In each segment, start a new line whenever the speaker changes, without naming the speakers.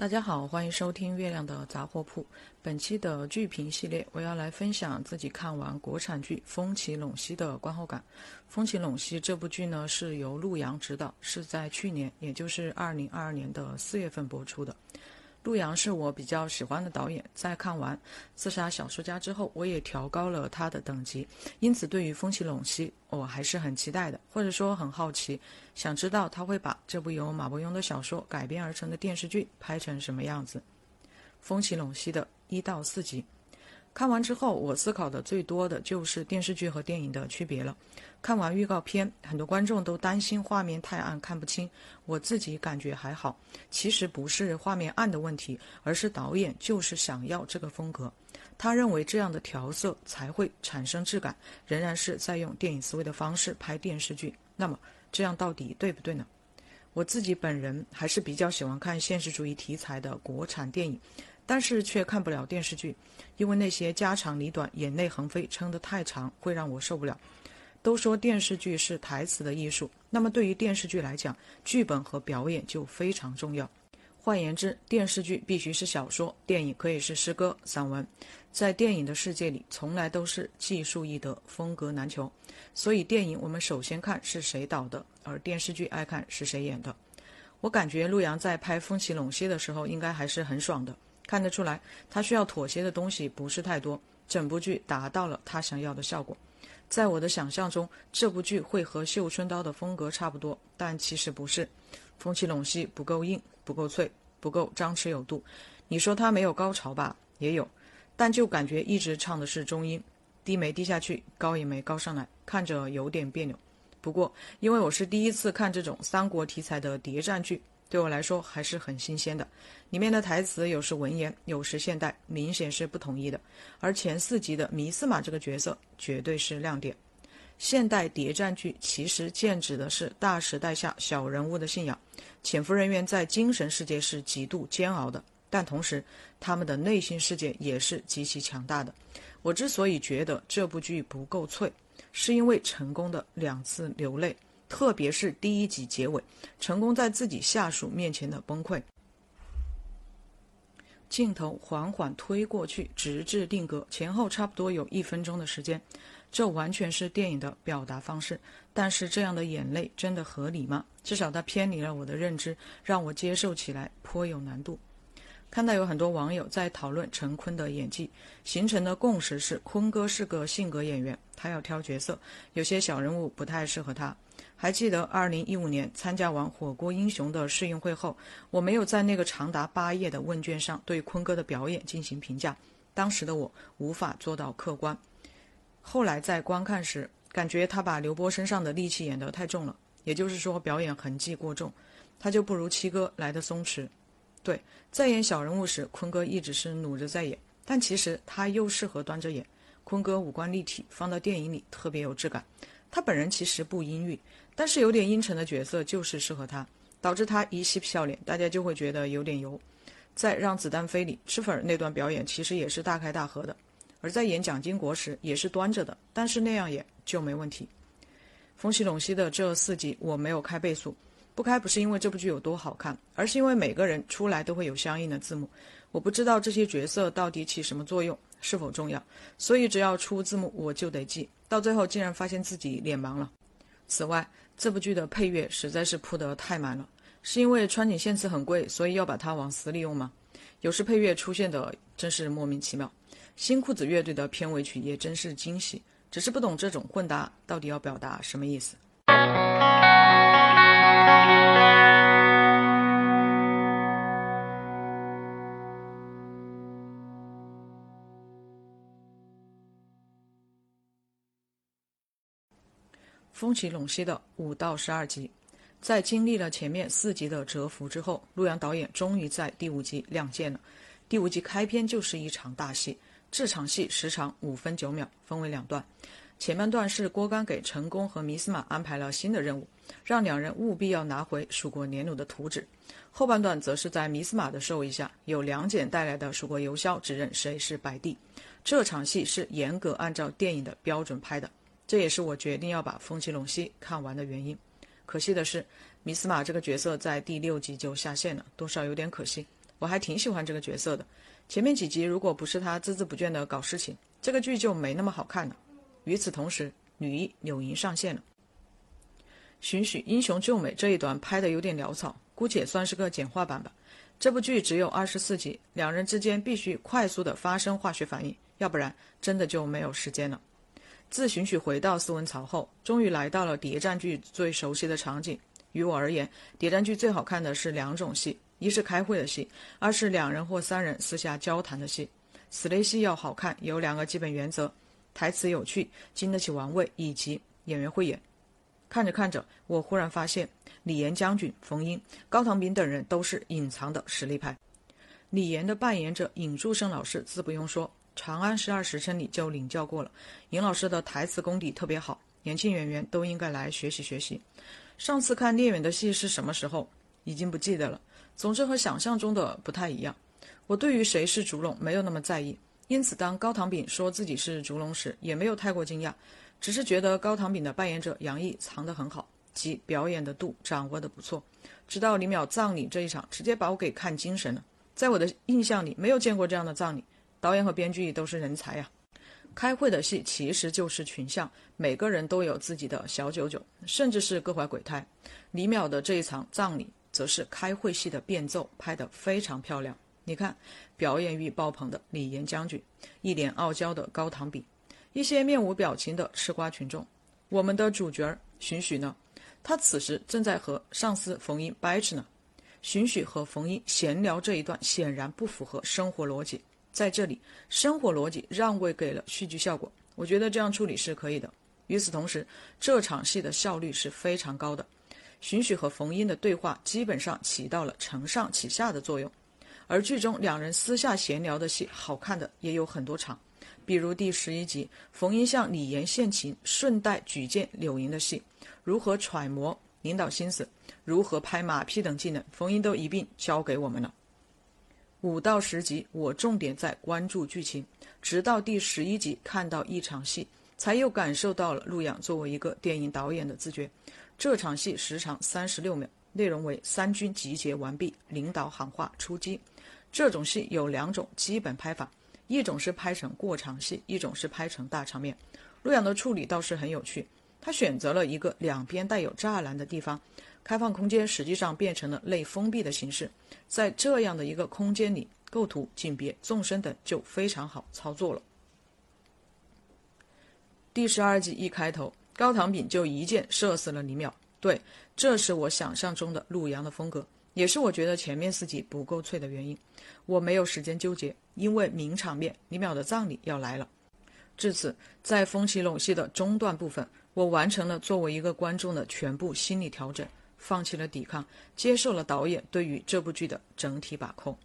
大家好，欢迎收听月亮的杂货铺。本期的剧评系列，我要来分享自己看完国产剧《风起陇西》的观后感。《风起陇西》这部剧呢，是由陆阳执导，是在去年，也就是二零二二年的四月份播出的。陆阳是我比较喜欢的导演，在看完《刺杀小说家》之后，我也调高了他的等级，因此对于《风起陇西》，我还是很期待的，或者说很好奇，想知道他会把这部由马伯庸的小说改编而成的电视剧拍成什么样子。《风起陇西》的一到四集。看完之后，我思考的最多的就是电视剧和电影的区别了。看完预告片，很多观众都担心画面太暗看不清，我自己感觉还好。其实不是画面暗的问题，而是导演就是想要这个风格，他认为这样的调色才会产生质感，仍然是在用电影思维的方式拍电视剧。那么这样到底对不对呢？我自己本人还是比较喜欢看现实主义题材的国产电影。但是却看不了电视剧，因为那些家长里短、眼泪横飞、撑得太长，会让我受不了。都说电视剧是台词的艺术，那么对于电视剧来讲，剧本和表演就非常重要。换言之，电视剧必须是小说，电影可以是诗歌、散文。在电影的世界里，从来都是技术易得，风格难求。所以电影我们首先看是谁导的，而电视剧爱看是谁演的。我感觉陆阳在拍《风起陇西》的时候，应该还是很爽的。看得出来，他需要妥协的东西不是太多，整部剧达到了他想要的效果。在我的想象中，这部剧会和《绣春刀》的风格差不多，但其实不是。风起陇西不够硬，不够脆，不够张弛有度。你说他没有高潮吧？也有，但就感觉一直唱的是中音，低没低下去，高也没高上来，看着有点别扭。不过，因为我是第一次看这种三国题材的谍战剧。对我来说还是很新鲜的，里面的台词有时文言，有时现代，明显是不统一的。而前四集的弥司马这个角色绝对是亮点。现代谍战剧其实剑指的是大时代下小人物的信仰，潜伏人员在精神世界是极度煎熬的，但同时他们的内心世界也是极其强大的。我之所以觉得这部剧不够脆，是因为成功的两次流泪。特别是第一集结尾，成功在自己下属面前的崩溃，镜头缓缓推过去，直至定格，前后差不多有一分钟的时间，这完全是电影的表达方式。但是这样的眼泪真的合理吗？至少它偏离了我的认知，让我接受起来颇有难度。看到有很多网友在讨论陈坤的演技，形成的共识是坤哥是个性格演员，他要挑角色，有些小人物不太适合他。还记得二零一五年参加完《火锅英雄》的试映会后，我没有在那个长达八页的问卷上对坤哥的表演进行评价，当时的我无法做到客观。后来在观看时，感觉他把刘波身上的戾气演得太重了，也就是说表演痕迹过重，他就不如七哥来的松弛。对，在演小人物时，坤哥一直是努着在演，但其实他又适合端着演。坤哥五官立体，放到电影里特别有质感。他本人其实不阴郁。但是有点阴沉的角色就是适合他，导致他一嬉皮笑脸，大家就会觉得有点油。在《让子弹飞》里，吃粉那段表演其实也是大开大合的，而在演蒋经国时也是端着的，但是那样演就没问题。风起陇西的这四集我没有开倍速，不开不是因为这部剧有多好看，而是因为每个人出来都会有相应的字幕，我不知道这些角色到底起什么作用，是否重要，所以只要出字幕我就得记，到最后竟然发现自己脸盲了。此外，这部剧的配乐实在是铺得太满了，是因为川井宪次很贵，所以要把它往死里用吗？有时配乐出现的真是莫名其妙。新裤子乐队的片尾曲也真是惊喜，只是不懂这种混搭到底要表达什么意思。风起陇西的五到十二集，在经历了前面四集的蛰伏之后，陆阳导演终于在第五集亮剑了。第五集开篇就是一场大戏，这场戏时长五分九秒，分为两段。前半段是郭刚给陈宫和弥司马安排了新的任务，让两人务必要拿回蜀国年弩的图纸。后半段则是在弥司马的授意下，由梁简带来的蜀国游枭指认谁是白帝。这场戏是严格按照电影的标准拍的。这也是我决定要把《风起陇西》看完的原因。可惜的是，米斯马这个角色在第六集就下线了，多少有点可惜。我还挺喜欢这个角色的。前面几集如果不是他孜孜不倦的搞事情，这个剧就没那么好看了。与此同时，女一柳莹上线了。寻许英雄救美这一段拍的有点潦草，姑且算是个简化版吧。这部剧只有二十四集，两人之间必须快速的发生化学反应，要不然真的就没有时间了。自寻许回到斯文曹后，终于来到了谍战剧最熟悉的场景。于我而言，谍战剧最好看的是两种戏：一是开会的戏，二是两人或三人私下交谈的戏。此类戏要好看，有两个基本原则：台词有趣，经得起玩味，以及演员会演。看着看着，我忽然发现，李岩将军、冯英、高唐炳等人都是隐藏的实力派。李岩的扮演者尹祝胜老师，自不用说，《长安十二时辰》里就领教过了。尹老师的台词功底特别好，年轻演员都应该来学习学习。上次看聂远的戏是什么时候？已经不记得了。总之和想象中的不太一样。我对于谁是烛龙没有那么在意，因此当高唐炳说自己是烛龙时，也没有太过惊讶。只是觉得高唐炳的扮演者杨毅藏得很好，即表演的度掌握的不错。直到李淼葬礼这一场，直接把我给看精神了。在我的印象里，没有见过这样的葬礼。导演和编剧都是人才呀。开会的戏其实就是群像，每个人都有自己的小九九，甚至是各怀鬼胎。李淼的这一场葬礼，则是开会戏的变奏，拍得非常漂亮。你看，表演欲爆棚的李岩将军，一脸傲娇的高唐炳。一些面无表情的吃瓜群众，我们的主角荀许呢？他此时正在和上司冯英掰扯呢。荀许和冯英闲聊这一段显然不符合生活逻辑，在这里生活逻辑让位给了戏剧效果，我觉得这样处理是可以的。与此同时，这场戏的效率是非常高的，荀许和冯英的对话基本上起到了承上启下的作用，而剧中两人私下闲聊的戏，好看的也有很多场。比如第十一集，冯英向李岩献情，顺带举荐柳莹的戏，如何揣摩领导心思，如何拍马屁等技能，冯英都一并教给我们了。五到十集，我重点在关注剧情，直到第十一集看到一场戏，才又感受到了陆阳作为一个电影导演的自觉。这场戏时长三十六秒，内容为三军集结完毕，领导喊话出击。这种戏有两种基本拍法。一种是拍成过场戏，一种是拍成大场面。陆阳的处理倒是很有趣，他选择了一个两边带有栅栏的地方，开放空间实际上变成了类封闭的形式。在这样的一个空间里，构图、景别、纵深等就非常好操作了。第十二集一开头，高唐炳就一箭射死了李淼。对，这是我想象中的陆阳的风格。也是我觉得前面四集不够脆的原因，我没有时间纠结，因为名场面李淼的葬礼要来了。至此，在风起陇西的中段部分，我完成了作为一个观众的全部心理调整，放弃了抵抗，接受了导演对于这部剧的整体把控。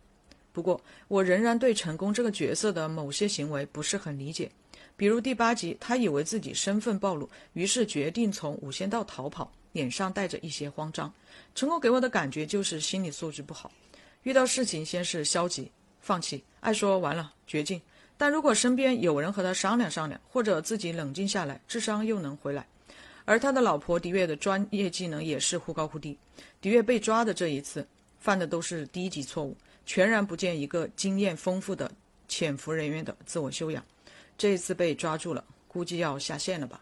不过，我仍然对成功这个角色的某些行为不是很理解，比如第八集，他以为自己身份暴露，于是决定从五仙道逃跑。脸上带着一些慌张，成功给我的感觉就是心理素质不好，遇到事情先是消极放弃，爱说完了绝境。但如果身边有人和他商量商量，或者自己冷静下来，智商又能回来。而他的老婆迪月的专业技能也是忽高忽低。迪月被抓的这一次，犯的都是低级错误，全然不见一个经验丰富的潜伏人员的自我修养。这一次被抓住了，估计要下线了吧。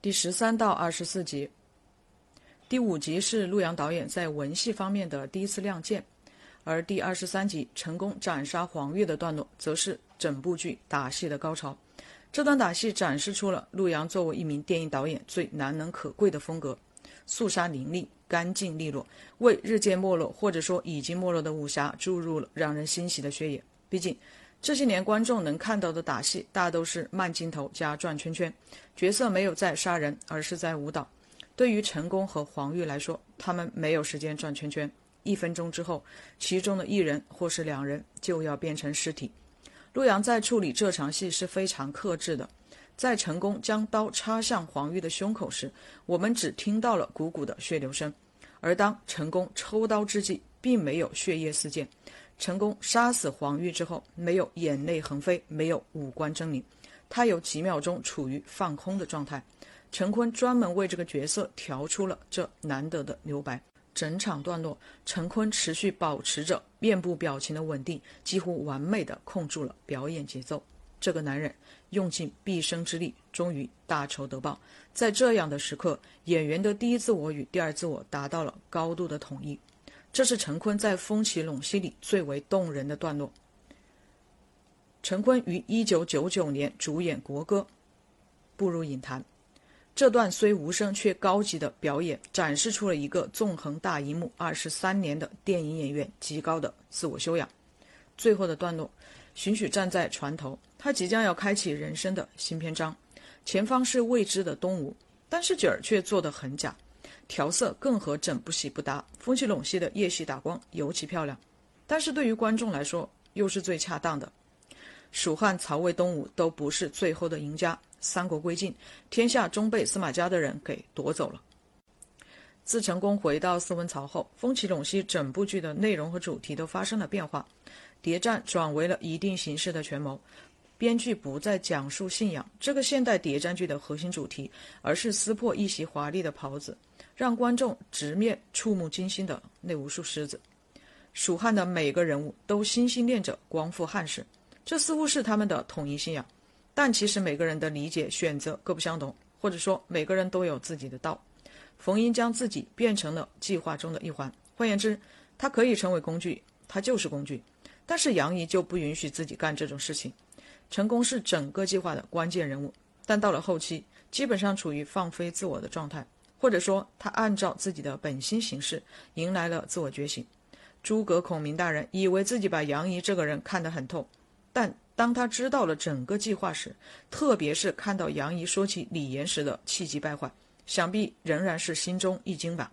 第十三到二十四集，第五集是陆阳导演在文戏方面的第一次亮剑，而第二十三集成功斩杀黄月的段落，则是整部剧打戏的高潮。这段打戏展示出了陆阳作为一名电影导演最难能可贵的风格：肃杀凌厉、干净利落，为日渐没落或者说已经没落的武侠注入了让人欣喜的血液。毕竟。这些年，观众能看到的打戏大都是慢镜头加转圈圈，角色没有在杀人，而是在舞蹈。对于成功和黄玉来说，他们没有时间转圈圈。一分钟之后，其中的一人或是两人就要变成尸体。陆阳在处理这场戏是非常克制的。在成功将刀插向黄玉的胸口时，我们只听到了汩汩的血流声；而当成功抽刀之际，并没有血液四溅。成功杀死黄玉之后，没有眼泪横飞，没有五官狰狞，他有几秒钟处于放空的状态。陈坤专门为这个角色调出了这难得的留白。整场段落，陈坤持续保持着面部表情的稳定，几乎完美的控住了表演节奏。这个男人用尽毕生之力，终于大仇得报。在这样的时刻，演员的第一自我与第二自我达到了高度的统一。这是陈坤在《风起陇西》里最为动人的段落。陈坤于一九九九年主演国歌，步入影坛。这段虽无声却高级的表演，展示出了一个纵横大荧幕二十三年的电影演员极高的自我修养。最后的段落，荀彧站在船头，他即将要开启人生的新篇章。前方是未知的东吴，但是景儿却做得很假。调色更和整部戏不搭，风起陇西的夜戏打光尤其漂亮，但是对于观众来说又是最恰当的。蜀汉、曹魏、东吴都不是最后的赢家，三国归晋，天下终被司马家的人给夺走了。自成功回到斯文曹后，风起陇西整部剧的内容和主题都发生了变化，谍战转为了一定形式的权谋。编剧不再讲述信仰这个现代谍战剧的核心主题，而是撕破一袭华丽的袍子，让观众直面触目惊心的那无数狮子。蜀汉的每个人物都心心念着光复汉室，这似乎是他们的统一信仰。但其实每个人的理解选择各不相同，或者说每个人都有自己的道。冯英将自己变成了计划中的一环，换言之，他可以成为工具，他就是工具。但是杨仪就不允许自己干这种事情。成功是整个计划的关键人物，但到了后期，基本上处于放飞自我的状态，或者说他按照自己的本心行事，迎来了自我觉醒。诸葛孔明大人以为自己把杨仪这个人看得很透，但当他知道了整个计划时，特别是看到杨仪说起李严时的气急败坏，想必仍然是心中一惊吧。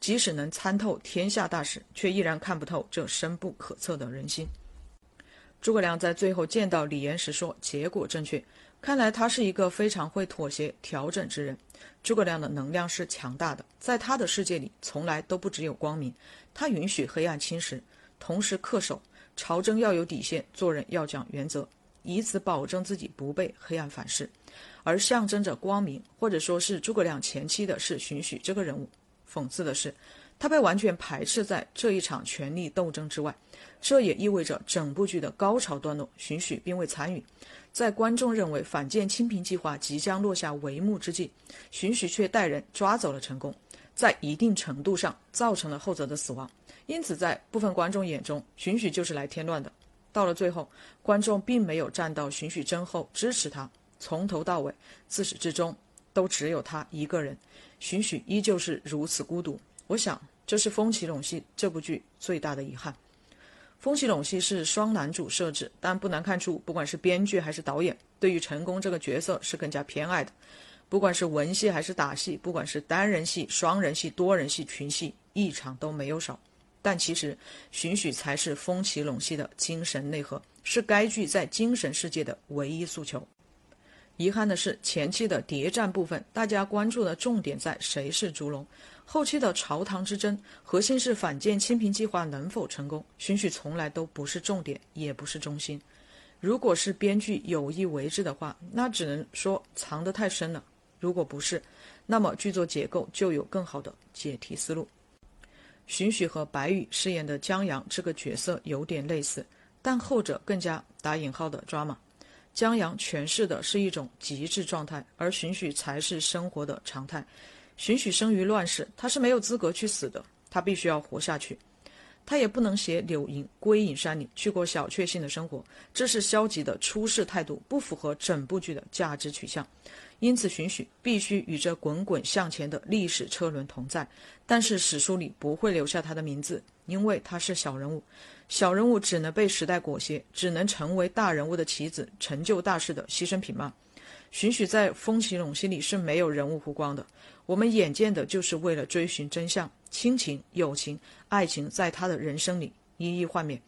即使能参透天下大事，却依然看不透这深不可测的人心。诸葛亮在最后见到李严时说：“结果正确。”看来他是一个非常会妥协调整之人。诸葛亮的能量是强大的，在他的世界里从来都不只有光明，他允许黑暗侵蚀，同时恪守朝政要有底线，做人要讲原则，以此保证自己不被黑暗反噬。而象征着光明，或者说是诸葛亮前期的是荀彧这个人物。讽刺的是。他被完全排斥在这一场权力斗争之外，这也意味着整部剧的高潮段落，荀彧并未参与。在观众认为反建清平计划即将落下帷幕之际，荀彧却带人抓走了成功，在一定程度上造成了后者的死亡。因此，在部分观众眼中，荀彧就是来添乱的。到了最后，观众并没有站到荀彧身后支持他，从头到尾，自始至终都只有他一个人，荀彧依旧是如此孤独。我想。这是《风起陇西》这部剧最大的遗憾。《风起陇西》是双男主设置，但不难看出，不管是编剧还是导演，对于陈宫这个角色是更加偏爱的。不管是文戏还是打戏，不管是单人戏、双人戏、多人戏、群戏，一场都没有少。但其实，荀彧才是《风起陇西》的精神内核，是该剧在精神世界的唯一诉求。遗憾的是，前期的谍战部分，大家关注的重点在谁是烛龙；后期的朝堂之争，核心是反建清平计划能否成功。荀彧从来都不是重点，也不是中心。如果是编剧有意为之的话，那只能说藏得太深了；如果不是，那么剧作结构就有更好的解题思路。荀彧和白宇饰演的江阳这个角色有点类似，但后者更加打引号的抓马。江阳诠释的是一种极致状态，而荀彧才是生活的常态。荀彧生于乱世，他是没有资格去死的，他必须要活下去。他也不能携柳莹归隐山里，去过小确幸的生活，这是消极的出世态度，不符合整部剧的价值取向。因此，荀彧必须与这滚滚向前的历史车轮同在，但是史书里不会留下他的名字，因为他是小人物。小人物只能被时代裹挟，只能成为大人物的棋子，成就大事的牺牲品吗？荀彧在《风起陇西》里是没有人物弧光的，我们眼见的就是为了追寻真相，亲情、友情、爱情在他的人生里一一幻灭。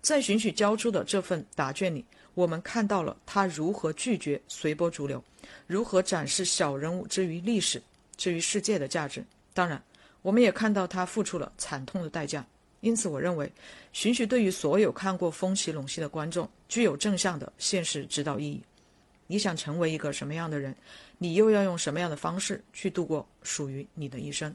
在荀彧交出的这份答卷里，我们看到了他如何拒绝随波逐流，如何展示小人物之于历史、之于世界的价值。当然，我们也看到他付出了惨痛的代价。因此，我认为寻徐对于所有看过风起陇西的观众具有正向的现实指导意义。你想成为一个什么样的人，你又要用什么样的方式去度过属于你的一生？